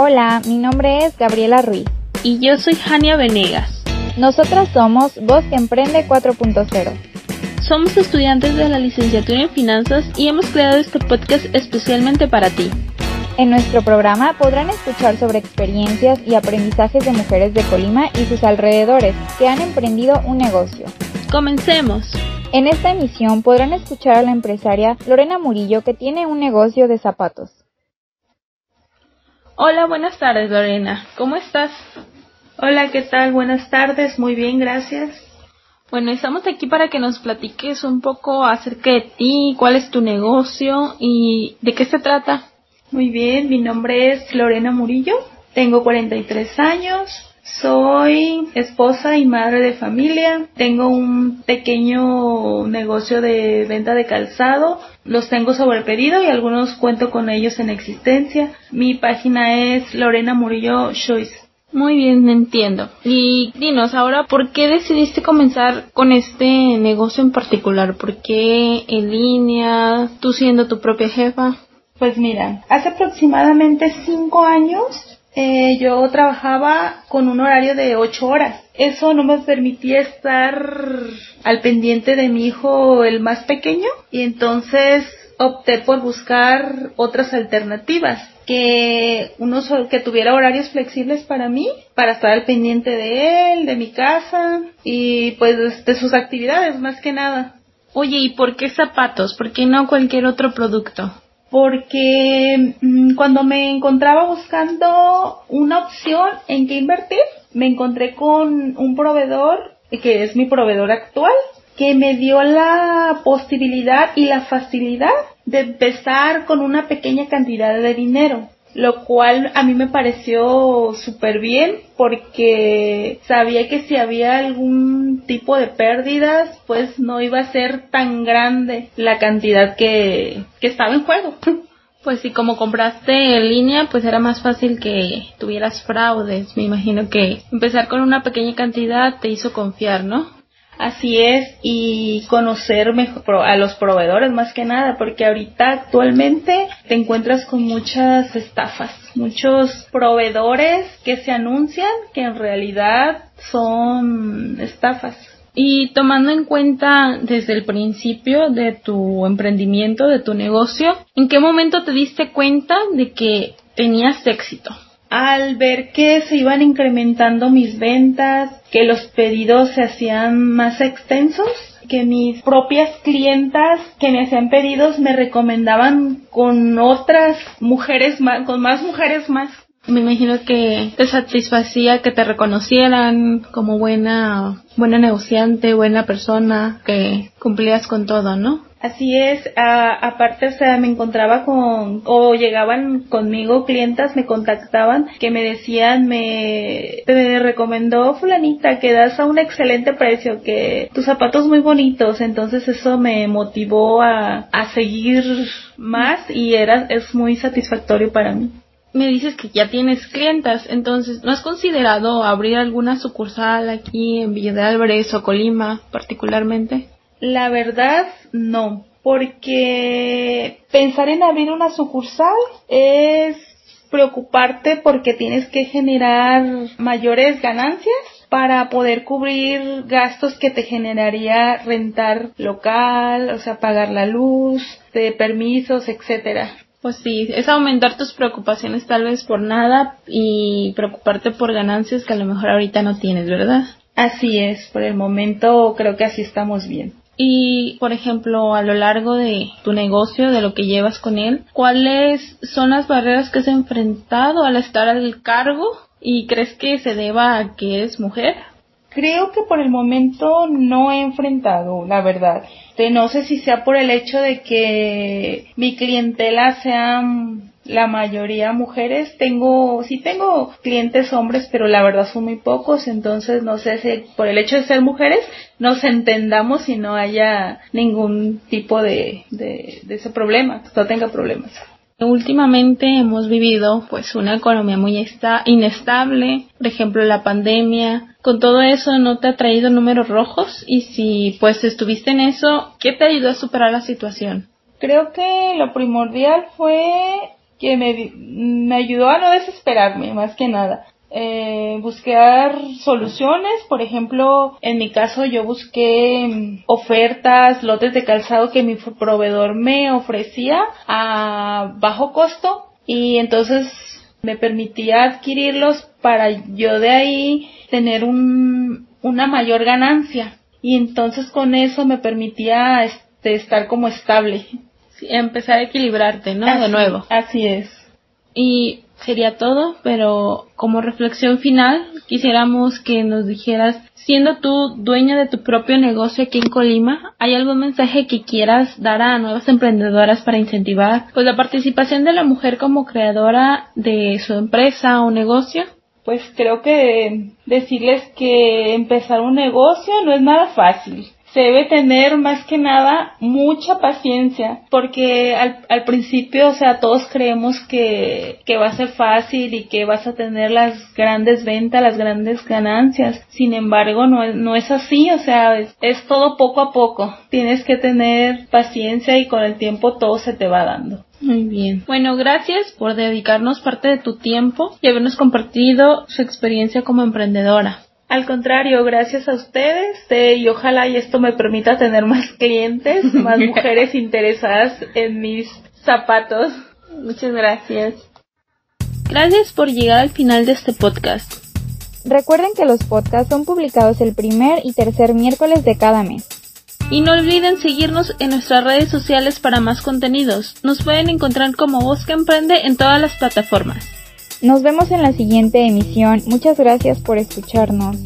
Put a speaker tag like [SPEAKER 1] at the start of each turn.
[SPEAKER 1] Hola, mi nombre es Gabriela Ruiz.
[SPEAKER 2] Y yo soy Jania Venegas.
[SPEAKER 1] Nosotras somos Voz que Emprende 4.0.
[SPEAKER 2] Somos estudiantes de la licenciatura en finanzas y hemos creado este podcast especialmente para ti.
[SPEAKER 1] En nuestro programa podrán escuchar sobre experiencias y aprendizajes de mujeres de Colima y sus alrededores que han emprendido un negocio.
[SPEAKER 2] Comencemos.
[SPEAKER 1] En esta emisión podrán escuchar a la empresaria Lorena Murillo que tiene un negocio de zapatos.
[SPEAKER 2] Hola, buenas tardes Lorena. ¿Cómo estás?
[SPEAKER 3] Hola, ¿qué tal? Buenas tardes. Muy bien, gracias.
[SPEAKER 2] Bueno, estamos aquí para que nos platiques un poco acerca de ti, cuál es tu negocio y de qué se trata.
[SPEAKER 3] Muy bien, mi nombre es Lorena Murillo, tengo 43 años, soy esposa y madre de familia. Tengo un pequeño negocio de venta de calzado. Los tengo sobre pedido y algunos cuento con ellos en existencia. Mi página es Lorena Murillo Choice.
[SPEAKER 2] Muy bien, entiendo. Y dinos ahora, ¿por qué decidiste comenzar con este negocio en particular? ¿Por qué en línea? ¿Tú siendo tu propia jefa?
[SPEAKER 3] Pues mira, hace aproximadamente cinco años eh, yo trabajaba con un horario de ocho horas. Eso no me permitía estar al pendiente de mi hijo el más pequeño y entonces opté por buscar otras alternativas que uno que tuviera horarios flexibles para mí para estar al pendiente de él de mi casa y pues de sus actividades más que nada.
[SPEAKER 2] Oye y por qué zapatos por qué no cualquier otro producto
[SPEAKER 3] porque mm, cuando me encontraba buscando una opción en qué invertir, me encontré con un proveedor que es mi proveedor actual, que me dio la posibilidad y la facilidad de empezar con una pequeña cantidad de dinero lo cual a mí me pareció súper bien porque sabía que si había algún tipo de pérdidas, pues no iba a ser tan grande la cantidad que, que estaba en juego.
[SPEAKER 2] Pues si como compraste en línea, pues era más fácil que tuvieras fraudes. Me imagino que empezar con una pequeña cantidad te hizo confiar, ¿no?
[SPEAKER 3] Así es, y conocer mejor a los proveedores más que nada, porque ahorita actualmente te encuentras con muchas estafas, muchos proveedores que se anuncian que en realidad son estafas.
[SPEAKER 2] Y tomando en cuenta desde el principio de tu emprendimiento, de tu negocio, ¿en qué momento te diste cuenta de que tenías éxito?
[SPEAKER 3] Al ver que se iban incrementando mis ventas, que los pedidos se hacían más extensos, que mis propias clientas que me hacían pedidos me recomendaban con otras mujeres más, con más mujeres más.
[SPEAKER 2] Me imagino que te satisfacía que te reconocieran como buena, buena negociante, buena persona, que cumplías con todo, ¿no?
[SPEAKER 3] Así es, aparte, o sea, me encontraba con, o llegaban conmigo clientas, me contactaban, que me decían, me, te recomendó fulanita que das a un excelente precio, que tus zapatos muy bonitos, entonces eso me motivó a, a seguir más y era, es muy satisfactorio para mí
[SPEAKER 2] me dices que ya tienes clientas, entonces, ¿no has considerado abrir alguna sucursal aquí en Villa de Álvarez o Colima particularmente?
[SPEAKER 3] La verdad, no, porque pensar en abrir una sucursal es preocuparte porque tienes que generar mayores ganancias para poder cubrir gastos que te generaría rentar local, o sea, pagar la luz, de permisos, etcétera.
[SPEAKER 2] Pues sí, es aumentar tus preocupaciones tal vez por nada y preocuparte por ganancias que a lo mejor ahorita no tienes, ¿verdad?
[SPEAKER 3] Así es, por el momento creo que así estamos bien.
[SPEAKER 2] Y, por ejemplo, a lo largo de tu negocio, de lo que llevas con él, ¿cuáles son las barreras que has enfrentado al estar al cargo? ¿Y crees que se deba a que eres mujer?
[SPEAKER 3] Creo que por el momento no he enfrentado, la verdad. No sé si sea por el hecho de que mi clientela sean la mayoría mujeres. Tengo, sí tengo clientes hombres, pero la verdad son muy pocos, entonces no sé si por el hecho de ser mujeres nos entendamos y no haya ningún tipo de, de, de ese problema, no tenga problemas.
[SPEAKER 2] Últimamente hemos vivido pues una economía muy inestable, por ejemplo la pandemia. Con todo eso no te ha traído números rojos y si pues estuviste en eso, ¿qué te ayudó a superar la situación?
[SPEAKER 3] Creo que lo primordial fue que me, me ayudó a no desesperarme, más que nada. Eh, buscar soluciones, por ejemplo, en mi caso yo busqué mm, ofertas, lotes de calzado que mi proveedor me ofrecía a bajo costo y entonces me permitía adquirirlos para yo de ahí tener un, una mayor ganancia y entonces con eso me permitía este, estar como estable.
[SPEAKER 2] Empezar a equilibrarte, ¿no? de nuevo.
[SPEAKER 3] Así es.
[SPEAKER 2] Y sería todo, pero como reflexión final quisiéramos que nos dijeras, siendo tú dueña de tu propio negocio aquí en Colima, ¿hay algún mensaje que quieras dar a nuevas emprendedoras para incentivar pues la participación de la mujer como creadora de su empresa o negocio?
[SPEAKER 3] Pues creo que decirles que empezar un negocio no es nada fácil se debe tener más que nada mucha paciencia, porque al, al principio, o sea, todos creemos que, que, va a ser fácil y que vas a tener las grandes ventas, las grandes ganancias. Sin embargo, no es, así, o sea, es todo poco a poco. Tienes que tener paciencia y con el tiempo todo se te va dando.
[SPEAKER 2] Muy bien. Bueno, gracias por dedicarnos parte de tu tiempo y habernos compartido su experiencia como emprendedora.
[SPEAKER 3] Al contrario, gracias a ustedes eh, y ojalá y esto me permita tener más clientes, más mujeres interesadas en mis zapatos.
[SPEAKER 2] Muchas gracias. Gracias por llegar al final de este podcast.
[SPEAKER 1] Recuerden que los podcasts son publicados el primer y tercer miércoles de cada mes.
[SPEAKER 2] Y no olviden seguirnos en nuestras redes sociales para más contenidos. Nos pueden encontrar como Bosque Emprende en todas las plataformas.
[SPEAKER 1] Nos vemos en la siguiente emisión. Muchas gracias por escucharnos.